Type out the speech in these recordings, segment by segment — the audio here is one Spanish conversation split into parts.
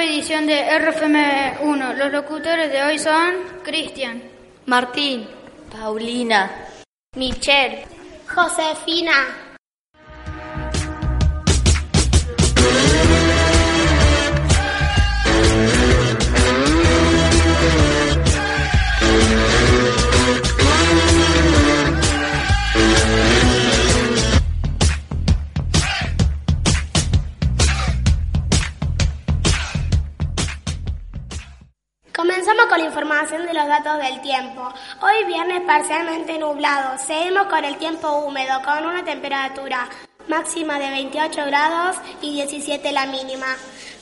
nueva edición de RFM1. Los locutores de hoy son Cristian, Martín, Paulina, Michelle, Josefina. Tiempo. Hoy viernes parcialmente nublado. Seguimos con el tiempo húmedo, con una temperatura máxima de 28 grados y 17 la mínima.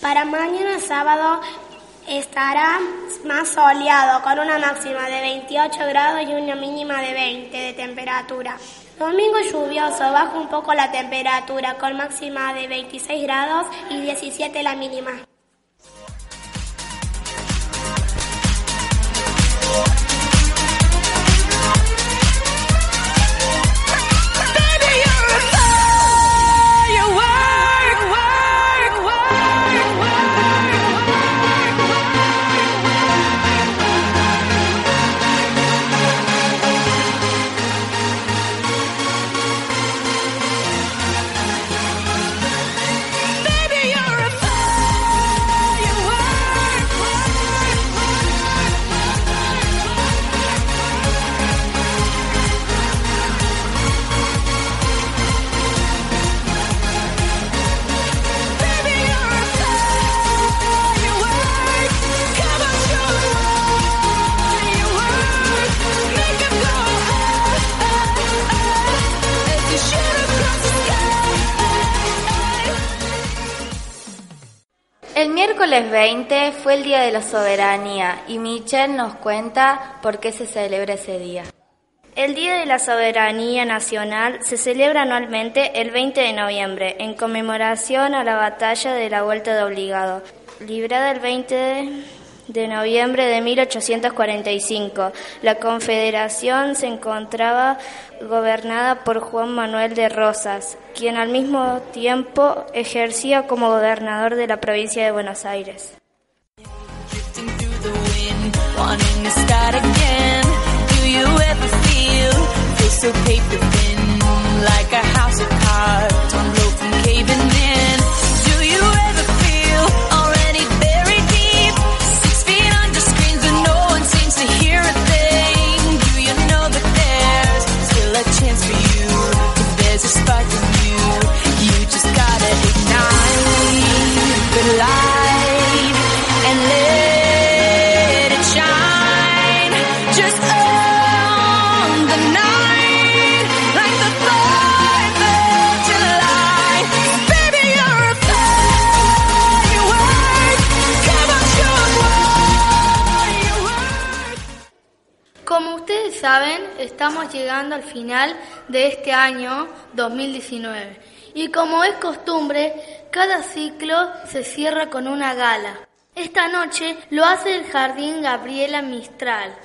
Para mañana sábado estará más soleado, con una máxima de 28 grados y una mínima de 20 de temperatura. Domingo lluvioso, baja un poco la temperatura, con máxima de 26 grados y 17 la mínima. El miércoles 20 fue el Día de la Soberanía y Michelle nos cuenta por qué se celebra ese día. El Día de la Soberanía Nacional se celebra anualmente el 20 de noviembre en conmemoración a la batalla de la Vuelta de Obligado, librada el 20 de, de noviembre de 1845. La Confederación se encontraba gobernada por Juan Manuel de Rosas, quien al mismo tiempo ejercía como gobernador de la provincia de Buenos Aires. Estamos llegando al final de este año 2019 y como es costumbre, cada ciclo se cierra con una gala. Esta noche lo hace el Jardín Gabriela Mistral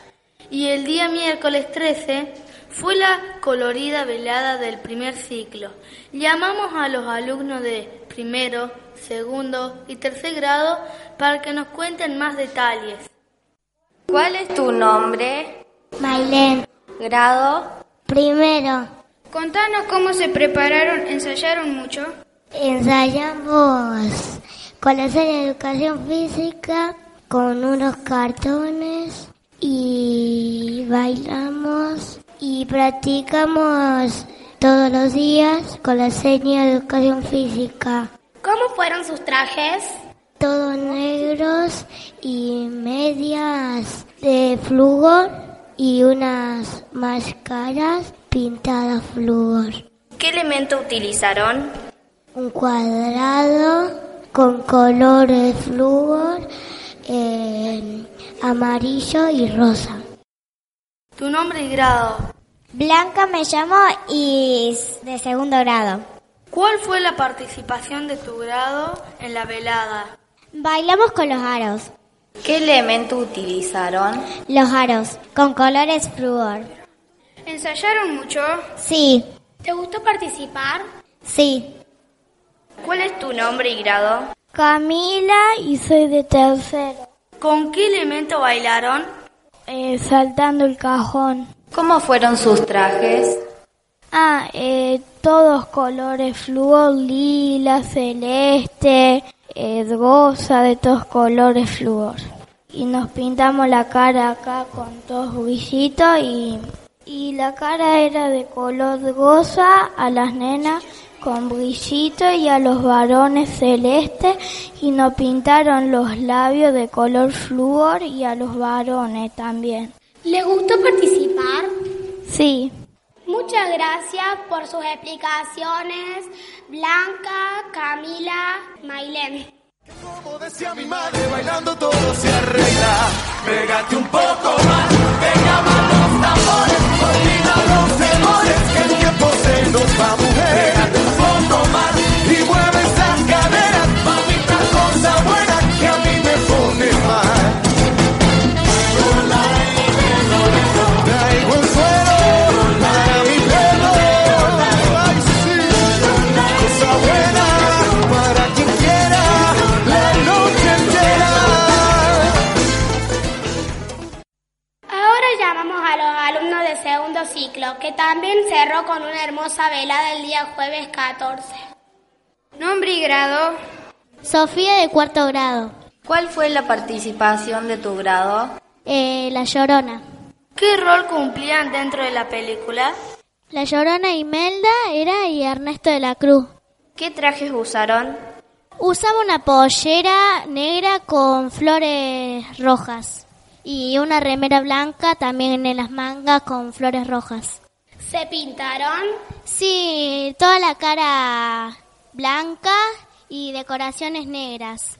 y el día miércoles 13 fue la colorida velada del primer ciclo. Llamamos a los alumnos de primero, segundo y tercer grado para que nos cuenten más detalles. ¿Cuál es tu nombre? Mailén, ¿Grado? primero, Contanos cómo se prepararon, ensayaron mucho. ensayamos con la serie de educación física, con unos cartones y bailamos y practicamos todos los días con la serie de educación física. ¿Cómo fueron sus trajes? Todos negros y medias de flúor y unas máscaras pintadas flúor. ¿Qué elemento utilizaron? Un cuadrado con colores flúor, eh, amarillo y rosa. Tu nombre y grado. Blanca me llamo y de segundo grado. ¿Cuál fue la participación de tu grado en la velada? Bailamos con los aros. ¿Qué elemento utilizaron? Los aros, con colores flúor. ¿Ensayaron mucho? Sí, ¿Te gustó participar? sí. ¿Cuál es tu nombre y grado? Camila y soy de tercero. ¿Con qué elemento bailaron? Eh, saltando el cajón. ¿Cómo fueron sus trajes? Ah, eh, todos colores flúor, lila, celeste, rosa, de todos colores flúor. Y nos pintamos la cara acá con todos brillitos y, y la cara era de color rosa a las nenas con brillito y a los varones celeste y nos pintaron los labios de color flúor y a los varones también. ¿Le gustó participar? Sí. Muchas gracias por sus explicaciones, Blanca, Camila, Mailén. Como decía mi madre, bailando todo se arregla. Pégate un poco más, venga más los tambores, jueves 14. Nombre y grado. Sofía de cuarto grado. ¿Cuál fue la participación de tu grado? Eh, la Llorona. ¿Qué rol cumplían dentro de la película? La Llorona Imelda era y Ernesto de la Cruz. ¿Qué trajes usaron? Usaba una pollera negra con flores rojas y una remera blanca también en las mangas con flores rojas. ¿Se pintaron? Sí, toda la cara blanca y decoraciones negras.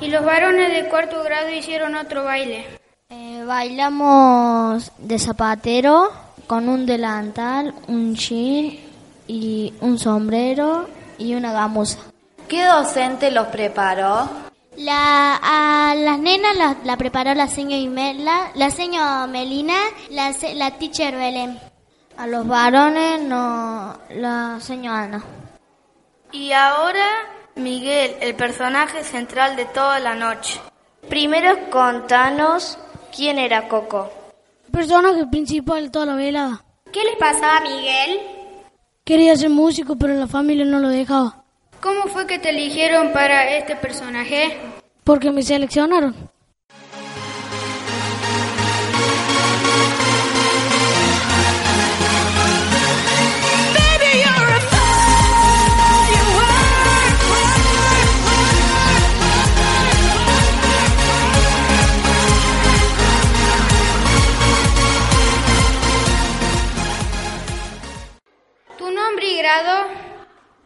Y los varones de cuarto grado hicieron otro baile. Eh, bailamos de zapatero con un delantal, un jean y un sombrero y una gamuza. ¿Qué docente los preparó? La, a las nenas la, la preparó la señora Imelda, la señora Melina, la, la teacher Belén. A los varones no, la señora Ana. Y ahora Miguel, el personaje central de toda la noche. Primero contanos quién era Coco. Personaje principal de toda la velada. ¿Qué les pasaba a Miguel? Quería ser músico, pero la familia no lo dejaba. ¿Cómo fue que te eligieron para este personaje? Porque me seleccionaron. Grado?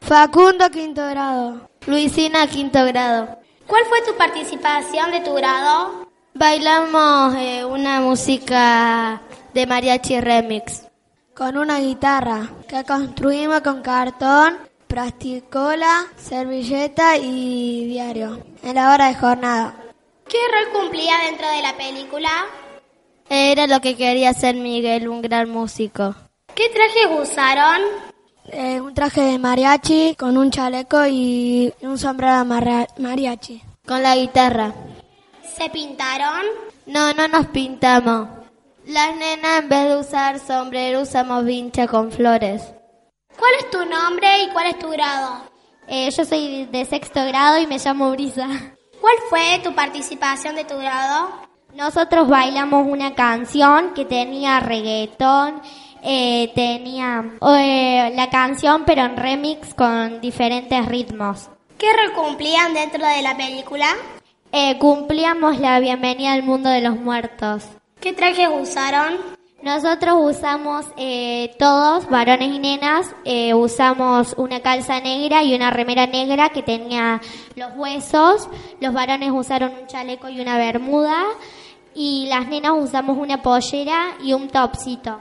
Facundo, quinto grado. Luisina, quinto grado. ¿Cuál fue tu participación de tu grado? Bailamos eh, una música de mariachi remix. Con una guitarra que construimos con cartón, plasticola, servilleta y diario. En la hora de jornada. ¿Qué rol cumplía dentro de la película? Era lo que quería ser Miguel, un gran músico. ¿Qué trajes usaron? Eh, un traje de mariachi con un chaleco y un sombrero mariachi. Con la guitarra. ¿Se pintaron? No, no nos pintamos. Las nenas en vez de usar sombrero usamos vincha con flores. ¿Cuál es tu nombre y cuál es tu grado? Eh, yo soy de sexto grado y me llamo Brisa. ¿Cuál fue tu participación de tu grado? Nosotros bailamos una canción que tenía reggaetón, eh, tenía eh, la canción pero en remix con diferentes ritmos. ¿Qué rol cumplían dentro de la película? Eh, cumplíamos la bienvenida al mundo de los muertos. ¿Qué trajes usaron? Nosotros usamos eh, todos, varones y nenas, eh, usamos una calza negra y una remera negra que tenía los huesos. Los varones usaron un chaleco y una bermuda. Y las nenas usamos una pollera y un topsito.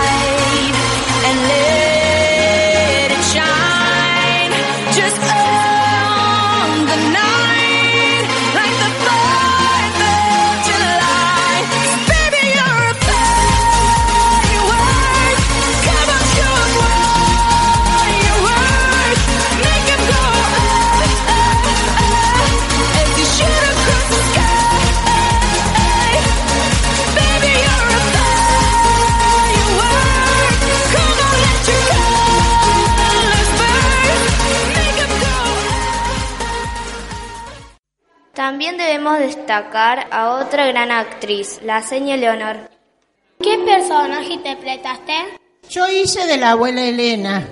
destacar a otra gran actriz, la señora Leonor. ¿Qué personaje interpretaste? Yo hice de la abuela Elena.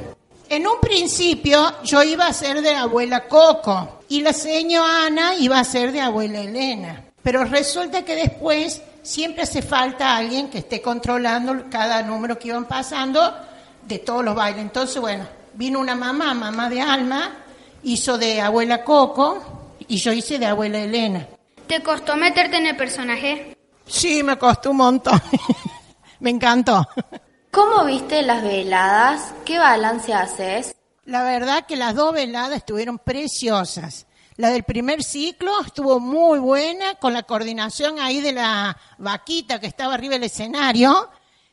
En un principio yo iba a ser de la abuela Coco y la señora Ana iba a ser de abuela Elena. Pero resulta que después siempre hace falta alguien que esté controlando cada número que iban pasando de todos los bailes. Entonces, bueno, vino una mamá, mamá de Alma, hizo de abuela Coco y yo hice de abuela Elena. ¿Te costó meterte en el personaje? Sí, me costó un montón. me encantó. ¿Cómo viste las veladas? ¿Qué balance haces? La verdad que las dos veladas estuvieron preciosas. La del primer ciclo estuvo muy buena con la coordinación ahí de la vaquita que estaba arriba del escenario,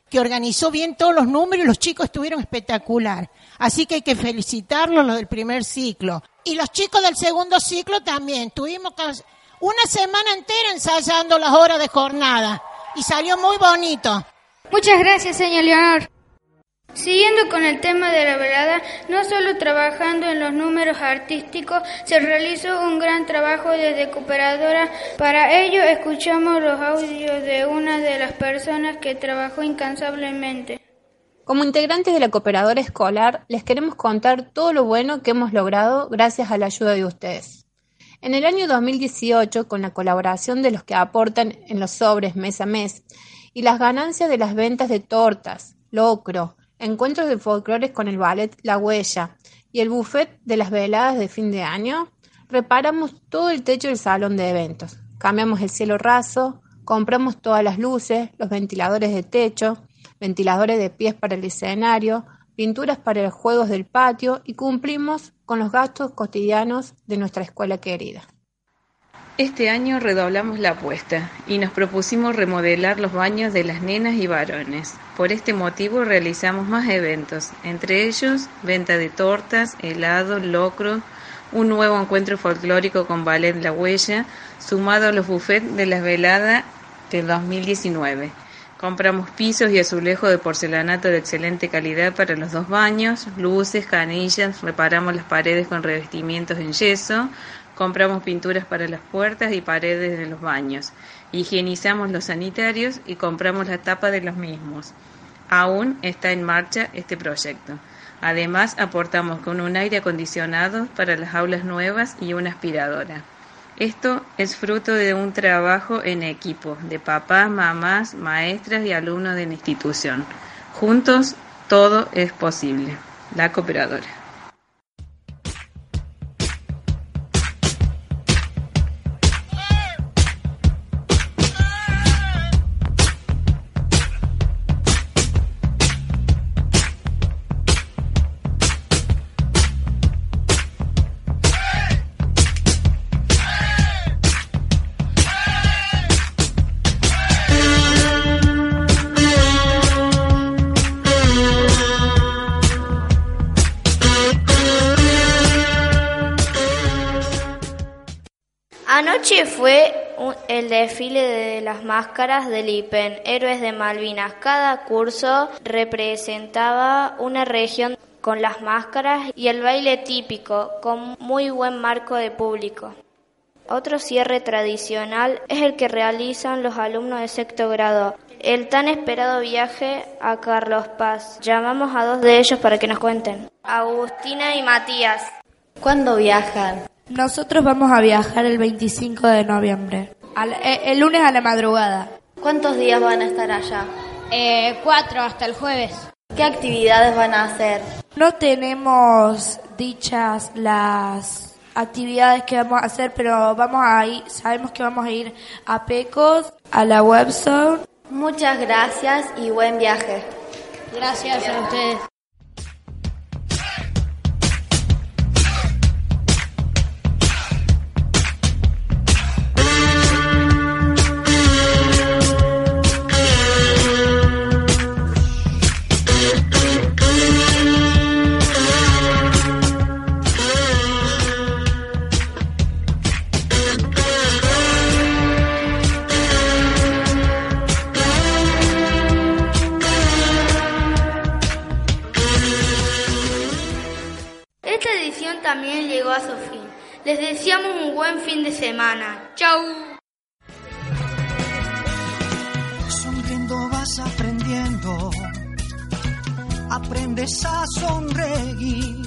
que organizó bien todos los números y los chicos estuvieron espectacular. Así que hay que felicitarlos los del primer ciclo. Y los chicos del segundo ciclo también. Tuvimos una semana entera ensayando las horas de jornada y salió muy bonito. Muchas gracias, señor Leonor. Siguiendo con el tema de la velada, no solo trabajando en los números artísticos, se realizó un gran trabajo desde cooperadora. Para ello escuchamos los audios de una de las personas que trabajó incansablemente. Como integrantes de la cooperadora escolar, les queremos contar todo lo bueno que hemos logrado gracias a la ayuda de ustedes. En el año 2018, con la colaboración de los que aportan en los sobres mes a mes y las ganancias de las ventas de tortas, locro, encuentros de folclores con el ballet La Huella y el buffet de las veladas de fin de año, reparamos todo el techo del salón de eventos, cambiamos el cielo raso, compramos todas las luces, los ventiladores de techo, ventiladores de pies para el escenario, pinturas para los juegos del patio y cumplimos con los gastos cotidianos de nuestra escuela querida. Este año redoblamos la apuesta y nos propusimos remodelar los baños de las nenas y varones. Por este motivo realizamos más eventos, entre ellos venta de tortas, helado, locro, un nuevo encuentro folclórico con Ballet La Huella, sumado a los buffets de las veladas del 2019. Compramos pisos y azulejos de porcelanato de excelente calidad para los dos baños, luces, canillas, reparamos las paredes con revestimientos en yeso, compramos pinturas para las puertas y paredes de los baños, higienizamos los sanitarios y compramos la tapa de los mismos. Aún está en marcha este proyecto. Además, aportamos con un aire acondicionado para las aulas nuevas y una aspiradora. Esto es fruto de un trabajo en equipo de papás, mamás, maestras y alumnos de la institución. Juntos todo es posible. La cooperadora. Anoche fue el desfile de las máscaras del IPEN, Héroes de Malvinas. Cada curso representaba una región con las máscaras y el baile típico, con muy buen marco de público. Otro cierre tradicional es el que realizan los alumnos de sexto grado, el tan esperado viaje a Carlos Paz. Llamamos a dos de ellos para que nos cuenten. Agustina y Matías. ¿Cuándo viajan? Nosotros vamos a viajar el 25 de noviembre, al- eh, el lunes a la madrugada. ¿Cuántos días van a estar allá? Eh, cuatro hasta el jueves. ¿Qué actividades van a hacer? No tenemos dichas las actividades que vamos a hacer, pero vamos a ir, sabemos que vamos a ir a Pecos, a la webzone. Muchas gracias y buen viaje. Gracias a ustedes. Aprendes a sonreír,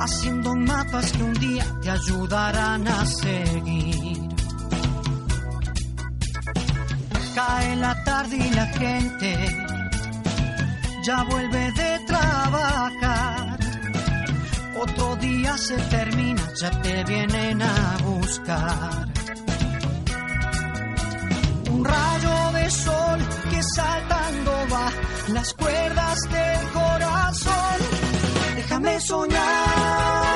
haciendo mapas que un día te ayudarán a seguir. Cae la tarde y la gente ya vuelve de trabajar. Otro día se termina, ya te vienen a buscar. Un rayo de sol que saltando va las cuerdas del corazón. Déjame soñar